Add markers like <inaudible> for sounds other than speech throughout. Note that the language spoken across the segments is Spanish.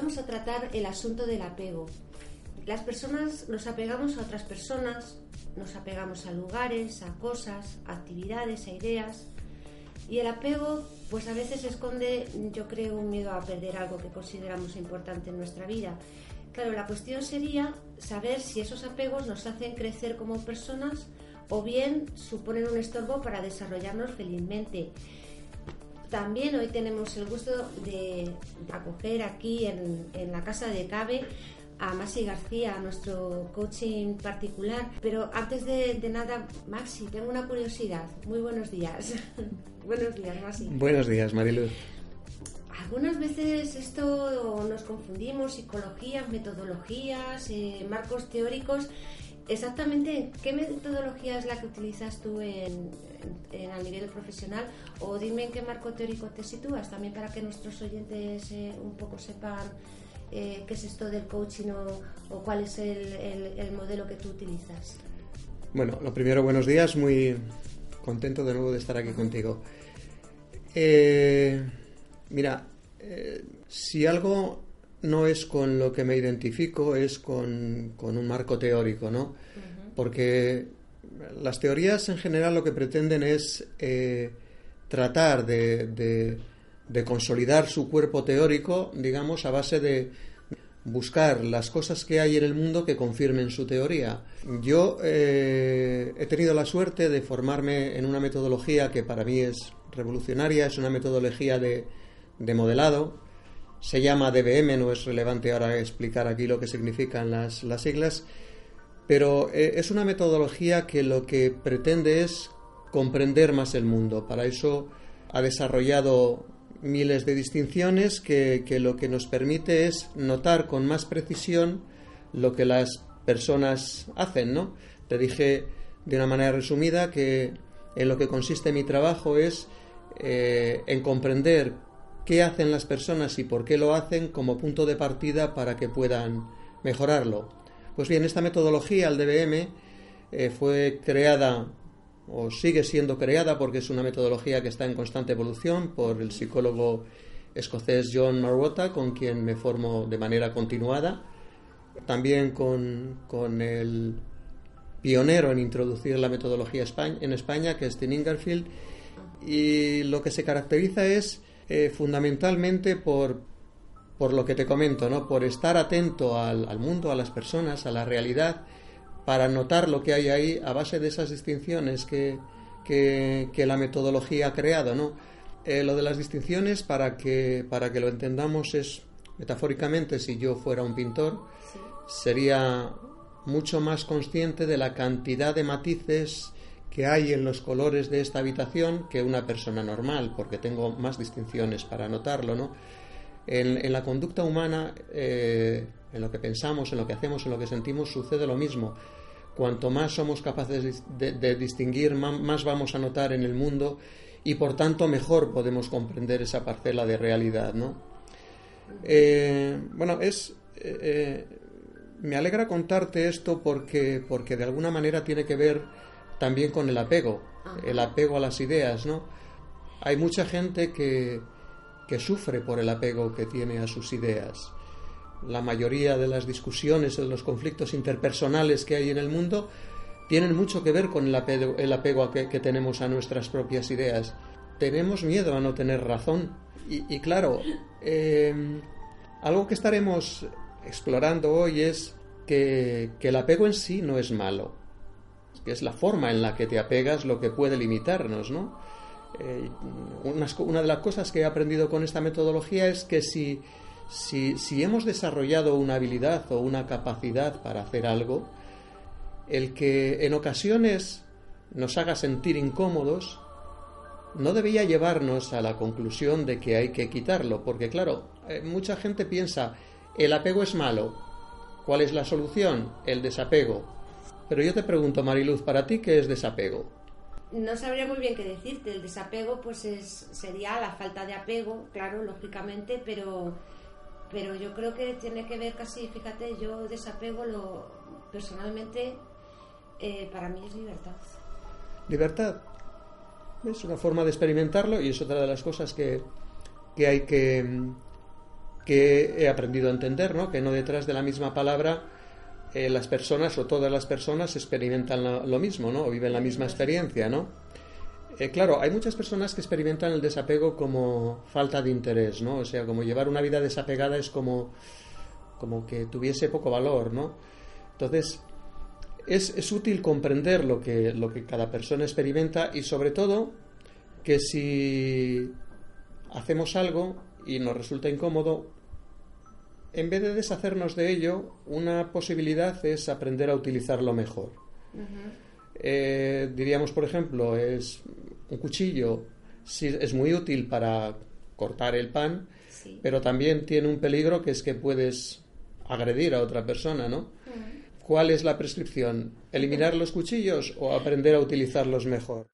vamos a tratar el asunto del apego. Las personas nos apegamos a otras personas, nos apegamos a lugares, a cosas, a actividades, a ideas. Y el apego, pues a veces esconde, yo creo, un miedo a perder algo que consideramos importante en nuestra vida. Claro, la cuestión sería saber si esos apegos nos hacen crecer como personas o bien suponen un estorbo para desarrollarnos felizmente. También hoy tenemos el gusto de acoger aquí en, en la casa de Cabe a Maxi García, nuestro coaching particular. Pero antes de, nada, Maxi, tengo una curiosidad. Muy buenos días. <laughs> buenos días, Maxi. Buenos días, Mariluz. Algunas veces esto nos confundimos, psicologías, metodologías, eh, marcos teóricos. Exactamente, ¿qué metodología es la que utilizas tú en, a nivel profesional? O dime en qué marco teórico te sitúas, también para que nuestros oyentes eh, un poco sepan eh, qué es esto del coaching o, cuál es el, modelo que tú utilizas. Bueno, lo primero, buenos días, muy contento de nuevo de estar aquí contigo. Eh, mira, si algo no es con lo que me identifico, es con, un marco teórico, ¿no? Porque las teorías en general lo que pretenden es tratar de de consolidar su cuerpo teórico, digamos, a base de buscar las cosas que hay en el mundo que confirmen su teoría. Yo eh, he tenido la suerte de formarme en una metodología que para mí es revolucionaria, es una metodología de, modelado, se llama DBM, no es relevante ahora explicar aquí lo que significan las, las siglas, pero eh, es una metodología que lo que pretende es comprender más el mundo. Para eso ha desarrollado miles de distinciones que, lo que nos permite es notar con más precisión lo que las personas hacen, ¿no? Te dije de una manera resumida que en lo que consiste mi trabajo es eh, en comprender qué hacen las personas y por qué lo hacen como punto de partida para que puedan mejorarlo. Pues bien, esta metodología, el DBM, eh, fue creada o sigue siendo creada porque es una metodología que está en constante evolución por el psicólogo escocés John Marwota, con quien me formo de manera continuada. También con, el pionero en introducir la metodología en España, que es Tim Ingerfield. Y lo que se caracteriza es eh, fundamentalmente por, por lo que te comento, ¿no? por estar atento al, al mundo, a las personas, a la realidad para notar lo que hay ahí a base de esas distinciones que, la metodología ha creado, ¿no? Eh, lo de las distinciones, para que, para que lo entendamos, es metafóricamente, si yo fuera un pintor, sería mucho más consciente de la cantidad de matices que hay en los colores de esta habitación que una persona normal, porque tengo más distinciones para notarlo, ¿no? En, la conducta humana, eh, en lo que pensamos, en lo que hacemos, en lo que sentimos, sucede lo mismo. Cuanto más somos capaces de, distinguir, más, vamos a notar en el mundo y por tanto mejor podemos comprender esa parcela de realidad, ¿no? Eh, bueno, es... Eh, me alegra contarte esto porque, porque de alguna manera tiene que ver también con el apego, el apego a las ideas, ¿no? Hay mucha gente que, que sufre por el apego que tiene a sus ideas la mayoría de las discusiones de los conflictos interpersonales que hay en el mundo tienen mucho que ver con el apego, el apego que, tenemos a nuestras propias ideas. Tenemos miedo a no tener razón. Y, claro, eh, algo que estaremos explorando hoy es que, el apego en sí no es malo, que es la forma en la que te apegas lo que puede limitarnos, ¿no? Eh, una de las cosas que he aprendido con esta metodología es que si si, hemos desarrollado una habilidad o una capacidad para hacer algo, el que en ocasiones nos haga sentir incómodos, no debía llevarnos a la conclusión de que hay que quitarlo, porque claro, eh, mucha gente piensa, el apego es malo, ¿cuál es la solución? El desapego. Pero yo te pregunto, Mariluz, ¿para ti qué es desapego? No sabría muy bien qué decirte, el desapego pues sería la falta de apego, claro, lógicamente, pero pero yo creo que tiene que ver casi, fíjate, yo desapego lo personalmente, eh, para mí es libertad. Libertad. Es una forma de experimentarlo y es otra de las cosas que, que hay que, que he aprendido a entender, ¿no? Que no detrás de la misma palabra eh, las personas o todas las personas experimentan lo, mismo, ¿no? O viven la misma experiencia, ¿no? Eh, claro, hay muchas personas que experimentan el desapego como falta de interés, ¿no? O sea, como llevar una vida desapegada es como, como que tuviese poco valor, ¿no? Entonces, es, es útil comprender lo que, lo que cada persona experimenta y sobre todo que si hacemos algo y nos resulta incómodo, en vez de deshacernos de ello, una posibilidad es aprender a utilizarlo mejor. Eh, diríamos, por ejemplo, es un cuchillo es muy útil para cortar el pan, pero también tiene un peligro que es que puedes agredir a otra persona, ¿no? ¿Cuál es la prescripción? ¿Eliminar los cuchillos o aprender a utilizarlos mejor?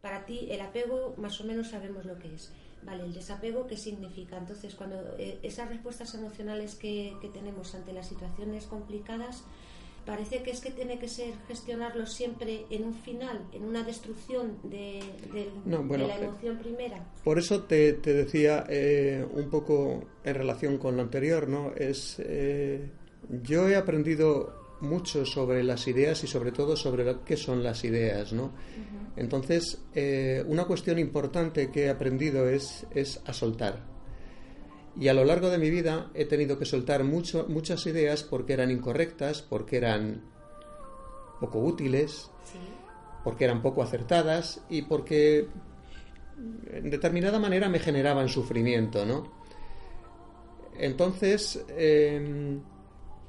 Para ti el apego más o menos sabemos lo que es. Vale, el desapego, ¿qué significa? Entonces, cuando eh, esas respuestas emocionales que, tenemos ante las situaciones complicadas, parece que es que tiene que ser gestionarlo siempre en un final, en una destrucción de, la eh, emoción primera. Por eso te, decía eh, un poco en relación con lo anterior, ¿no? Es, yo he aprendido mucho sobre las ideas y sobre todo sobre qué son las ideas, ¿no? Entonces, eh, una cuestión importante que he aprendido es, es a soltar. Y a lo largo de mi vida he tenido que soltar mucho, muchas ideas porque eran incorrectas, porque eran poco útiles, porque eran poco acertadas y porque en determinada manera me generaban sufrimiento, ¿no? Entonces, em,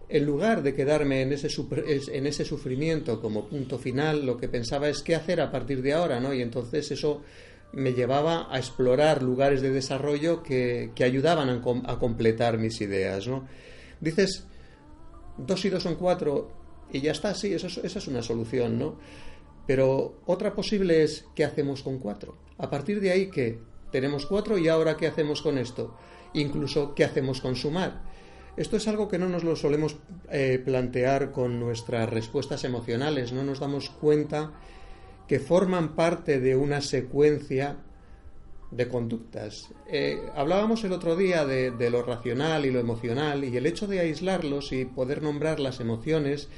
en lugar de quedarme en ese, en ese sufrimiento como punto final, lo que pensaba es qué hacer a partir de ahora, ¿no? Y entonces eso me llevaba a explorar lugares de desarrollo que, ayudaban a, completar mis ideas, ¿no? Dices, dos y dos son cuatro y ya está, sí, eso, esa es una solución, ¿no? Pero otra posible es, ¿qué hacemos con cuatro? A partir de ahí, ¿qué? Tenemos cuatro y ahora, ¿qué hacemos con esto? Incluso, ¿qué hacemos con sumar? Esto es algo que no nos lo solemos eh, plantear con nuestras respuestas emocionales, no nos damos cuenta que forman parte de una secuencia de conductas. Eh, hablábamos el otro día de, de, lo racional y lo emocional y el hecho de aislarlos y poder nombrar las emociones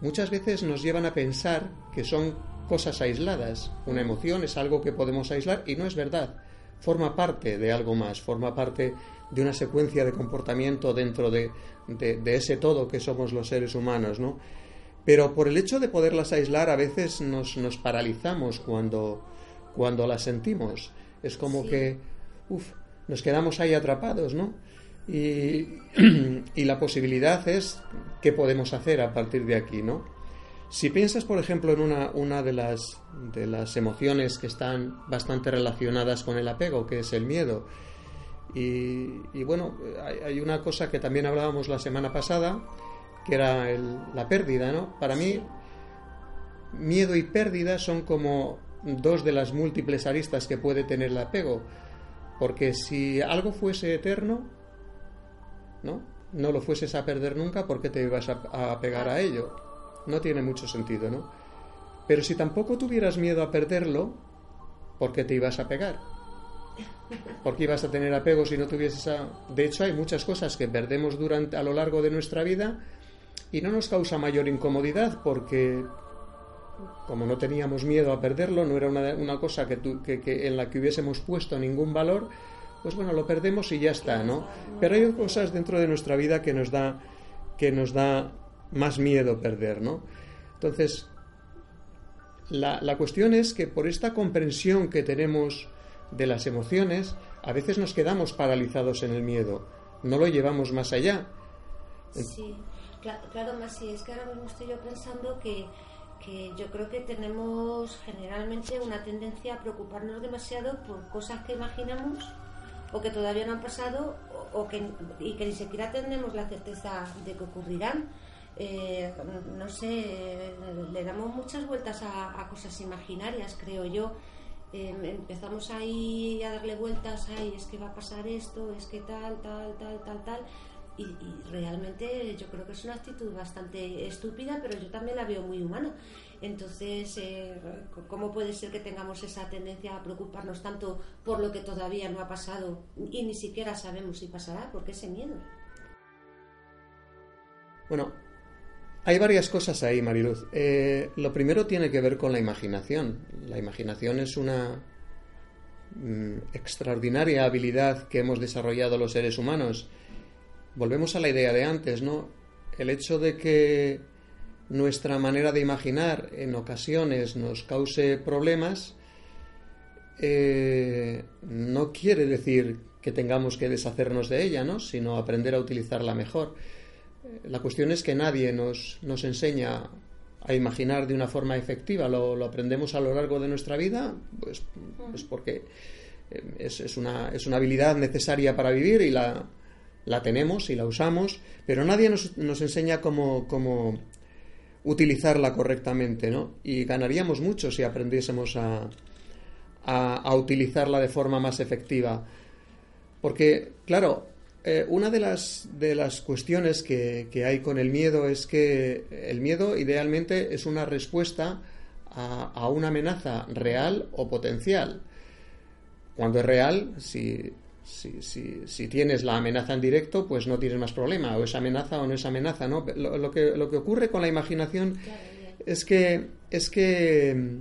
muchas veces nos llevan a pensar que son cosas aisladas. Una emoción es algo que podemos aislar y no es verdad. Forma parte de algo más, forma parte de una secuencia de comportamiento dentro de, ese todo que somos los seres humanos, ¿no? Pero por el hecho de poderlas aislar a veces nos, nos paralizamos cuando, cuando las sentimos. Es como que, uff, nos quedamos ahí atrapados, ¿no? Y, <clears throat> y, la posibilidad es qué podemos hacer a partir de aquí, ¿no? Si piensas, por ejemplo, en una, una de, las, de las emociones que están bastante relacionadas con el apego, que es el miedo, y, bueno, hay, una cosa que también hablábamos la semana pasada, que era la pérdida, ¿no? Para mí, miedo y pérdida son como dos de las múltiples aristas que puede tener el apego. Porque si algo fuese eterno, ¿no? No lo fueses a perder nunca, porque te ibas a, a pegar a ello? No tiene mucho sentido, ¿no? Pero si tampoco tuvieras miedo a perderlo, ¿por qué te ibas a pegar? porque ibas a tener apego si no tuvieses a... De hecho, hay muchas cosas que perdemos durante, a lo largo de nuestra vida y no nos causa mayor incomodidad porque como no teníamos miedo a perderlo, no era una, cosa que, que, en la que hubiésemos puesto ningún valor, pues bueno, lo perdemos y ya está, ¿no? Pero hay cosas dentro de nuestra vida que nos da, que nos da más miedo perder, ¿no? Entonces, la, la cuestión es que por esta comprensión que tenemos de las emociones, a veces nos quedamos paralizados en el miedo, no lo llevamos más allá. Sí, claro, más si es que ahora mismo estoy yo pensando que, que yo creo que tenemos generalmente una tendencia a preocuparnos demasiado por cosas que imaginamos o que todavía no han pasado o, que, y que ni siquiera tenemos la certeza de que ocurrirán. Eh, no sé, le damos muchas vueltas a, cosas imaginarias, creo yo. Em, empezamos ahí a darle vueltas, ay, es que va a pasar esto, es que tal, tal, tal, tal, tal, y, realmente yo creo que es una actitud bastante estúpida, pero yo también la veo muy humana. Entonces, eh, ¿cómo puede ser que tengamos esa tendencia a preocuparnos tanto por lo que todavía no ha pasado y ni siquiera sabemos si pasará? ¿Por qué ese miedo? Bueno, hay varias cosas ahí, Mariluz. Eh, lo primero tiene que ver con la imaginación. La imaginación es una mm, extraordinaria habilidad que hemos desarrollado los seres humanos volvemos a la idea de antes, ¿no? El hecho de que nuestra manera de imaginar en ocasiones nos cause problemas eh, no quiere decir que tengamos que deshacernos de ella, ¿no? sino aprender a utilizarla mejor. La cuestión es que nadie nos, nos enseña a imaginar de una forma efectiva, lo, aprendemos a lo largo de nuestra vida, pues, pues porque eh, es, es, una, es una habilidad necesaria para vivir y la, la tenemos y la usamos, pero nadie nos, nos enseña cómo, cómo, utilizarla correctamente, ¿no? Y ganaríamos mucho si aprendiésemos a, a, utilizarla de forma más efectiva. Porque, claro, eh, una de las, de las cuestiones que, que, hay con el miedo es que el miedo idealmente es una respuesta a, a una amenaza real o potencial. Cuando es real, si, si, si, si, tienes la amenaza en directo, pues no tienes más problema, o es amenaza o no es amenaza, ¿no? Lo, que, lo que ocurre con la imaginación es que, es que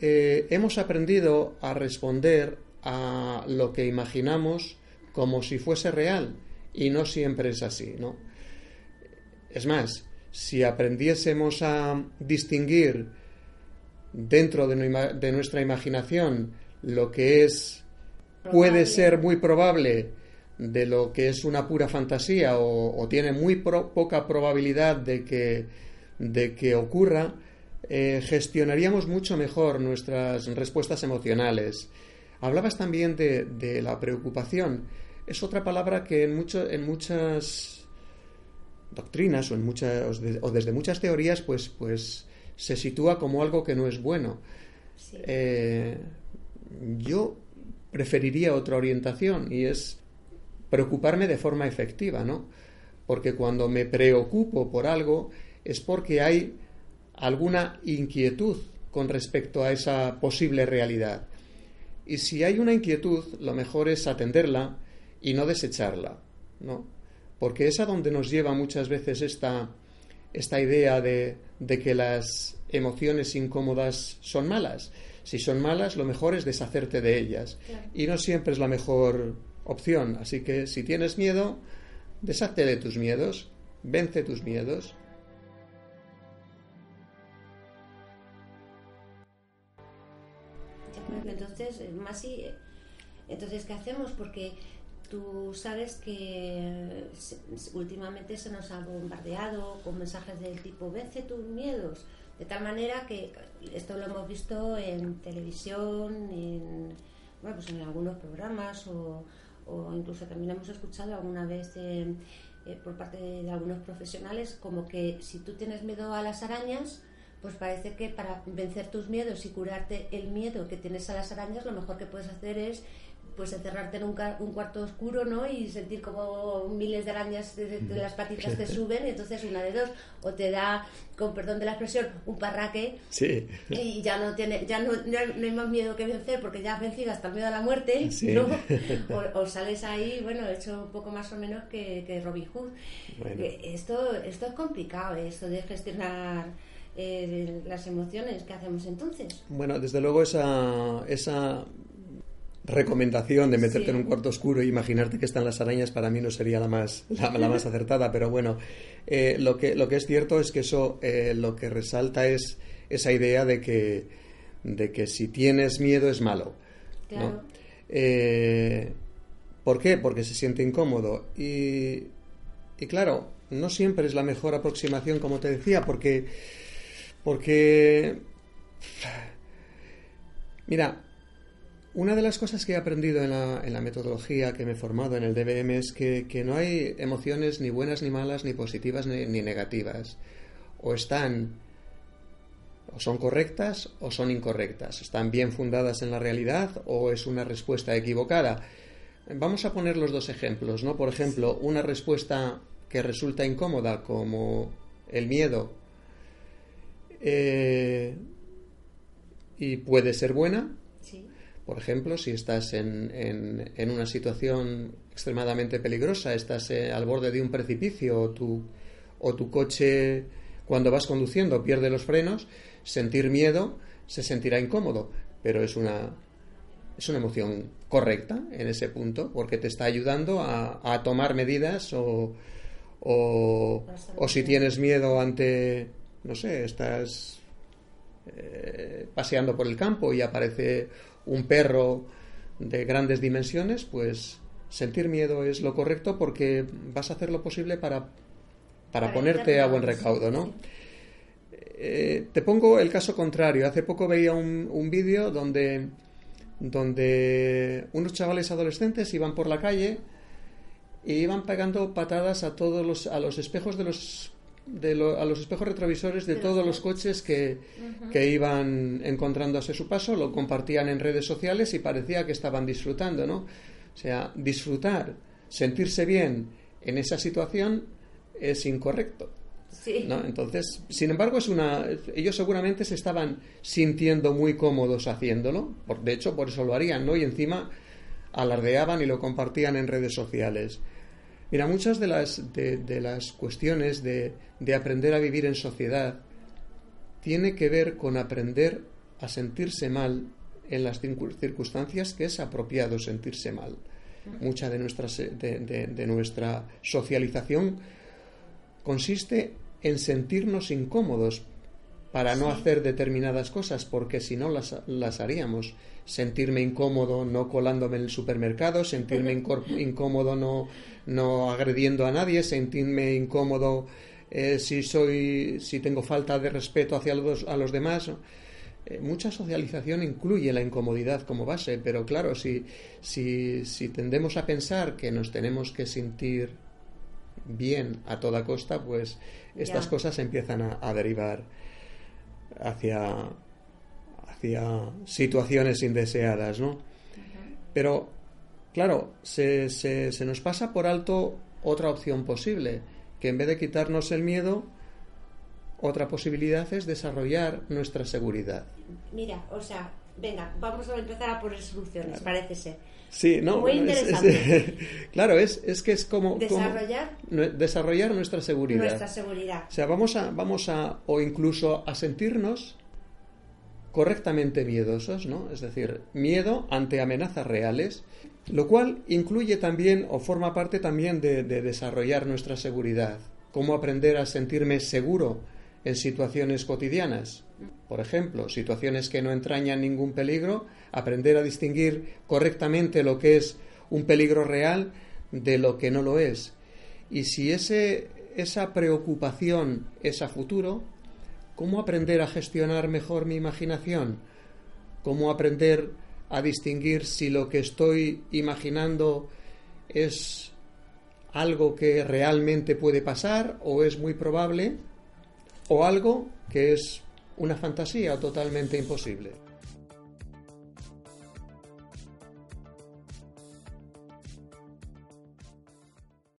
eh, hemos aprendido a responder a lo que imaginamos como si fuese real, y no siempre es así, ¿no? Es más, si aprendiésemos a distinguir dentro de, de nuestra imaginación lo que es puede ser muy probable de lo que es una pura fantasía o, tiene muy poca probabilidad de que, de que ocurra, eh, gestionaríamos mucho mejor nuestras respuestas emocionales. Hablabas también de, la preocupación. Es otra palabra que en, mucho, en muchas doctrinas o, en muchas, o desde muchas teorías pues, pues se sitúa como algo que no es bueno. Eh, yo preferiría otra orientación y es preocuparme de forma efectiva, ¿no? Porque cuando me preocupo por algo es porque hay alguna inquietud con respecto a esa posible realidad. Y si hay una inquietud, lo mejor es atenderla y no desecharla, ¿no? Porque es a donde nos lleva muchas veces esta, esta idea de, de que las emociones incómodas son malas si son malas, lo mejor es deshacerte de ellas. Y no siempre es la mejor opción. Así que si tienes miedo, deshazte de tus miedos, vence tus miedos. Entonces, más entonces, ¿qué hacemos? Porque tú sabes que últimamente se nos ha bombardeado con mensajes del tipo, vence tus miedos de tal manera que esto lo hemos visto en televisión, en, bueno, pues en algunos programas o, incluso también hemos escuchado alguna vez eh, por parte de, algunos profesionales como que si tú tienes miedo a las arañas, pues parece que para vencer tus miedos y curarte el miedo que tienes a las arañas, lo mejor que puedes hacer es pues encerrarte en un, un, cuarto oscuro, ¿no? Y sentir como miles de arañas de, las patitas te suben, entonces una de dos, o te da, con perdón de la expresión, un parraque sí. y ya no tiene, ya no, hay más miedo que vencer porque ya has vencido hasta el miedo a la muerte, ¿no? <laughs> O, sales ahí, bueno, hecho un poco más o menos que, que Robin Hood. Eh, esto, esto es complicado, ¿eh? esto de gestionar eh, las emociones que hacemos entonces. Bueno, desde luego esa, esa recomendación de meterte en un cuarto oscuro e imaginarte que están las arañas para mí no sería la más, la, más <laughs> acertada, pero bueno, eh, lo, que, lo que es cierto es que eso eh, lo que resalta es esa idea de que, de que si tienes miedo es malo. Eh, ¿Por qué? Porque se siente incómodo. Y, y claro, no siempre es la mejor aproximación, como te decía, porque... porque <sighs> Mira, una de las cosas que he aprendido en la, metodología que me he formado en el DBM es que, no hay emociones ni buenas ni malas, ni positivas ni, negativas. O están, o son correctas o son incorrectas. Están bien fundadas en la realidad o es una respuesta equivocada. Vamos a poner los dos ejemplos, ¿no? Por ejemplo, una respuesta que resulta incómoda, como el miedo, eh, y puede ser buena. Por ejemplo, si estás en, en, una situación extremadamente peligrosa, estás eh, al borde de un precipicio o tu, o tu coche cuando vas conduciendo pierde los frenos, sentir miedo se sentirá incómodo, pero es una, es una emoción correcta en ese punto porque te está ayudando a, tomar medidas o, o, si tienes miedo ante, no sé, estás eh, paseando por el campo y aparece un perro de grandes dimensiones, pues sentir miedo es lo correcto porque vas a hacer lo posible para, para, ponerte a buen recaudo, ¿no? Eh, te pongo el caso contrario. Hace poco veía un, un vídeo donde donde unos chavales adolescentes iban por la calle y iban pegando patadas a todos los a los espejos de los de a los espejos retrovisores de todos los coches que, que iban encontrándose su paso, lo compartían en redes sociales y parecía que estaban disfrutando, ¿no? O sea, disfrutar, sentirse bien en esa situación es incorrecto. ¿no? Entonces, sin embargo, es una, ellos seguramente se estaban sintiendo muy cómodos haciéndolo, por, de hecho, por eso lo harían, ¿no? Y encima alardeaban y lo compartían en redes sociales. Mira, muchas de las, de, las cuestiones de, de aprender a vivir en sociedad tiene que ver con aprender a sentirse mal en las circunstancias que es apropiado sentirse mal. Mucha de, nuestras, de, de, nuestra socialización consiste en sentirnos incómodos para no hacer determinadas cosas, porque si no las, las, haríamos. Sentirme incómodo no colándome en el supermercado, sentirme <laughs> incómodo no, no agrediendo a nadie, sentirme incómodo eh, si soy si tengo falta de respeto hacia los, a los demás. Eh, mucha socialización incluye la incomodidad como base, pero claro, si, si, si tendemos a pensar que nos tenemos que sentir bien a toda costa, pues estas cosas empiezan a, derivar hacia, hacia situaciones indeseadas, ¿no? Pero, claro, se, se, se nos pasa por alto otra opción posible, que en vez de quitarnos el miedo, otra posibilidad es desarrollar nuestra seguridad. Mira, o sea, venga, vamos a empezar a poner soluciones, parece ser. Sí, no. Muy interesante. <laughs> claro, es, es que es como. Desarrollar. desarrollar nuestra seguridad. Nuestra seguridad. O sea, vamos a, vamos a. O incluso a sentirnos correctamente miedosos, ¿no? Es decir, miedo ante amenazas reales, lo cual incluye también o forma parte también de, de desarrollar nuestra seguridad. Cómo aprender a sentirme seguro en situaciones cotidianas. Por ejemplo, situaciones que no entrañan ningún peligro, aprender a distinguir correctamente lo que es un peligro real de lo que no lo es. Y si ese, esa preocupación es a futuro, ¿cómo aprender a gestionar mejor mi imaginación? ¿Cómo aprender a distinguir si lo que estoy imaginando es algo que realmente puede pasar o es muy probable? O algo que es una fantasía totalmente imposible.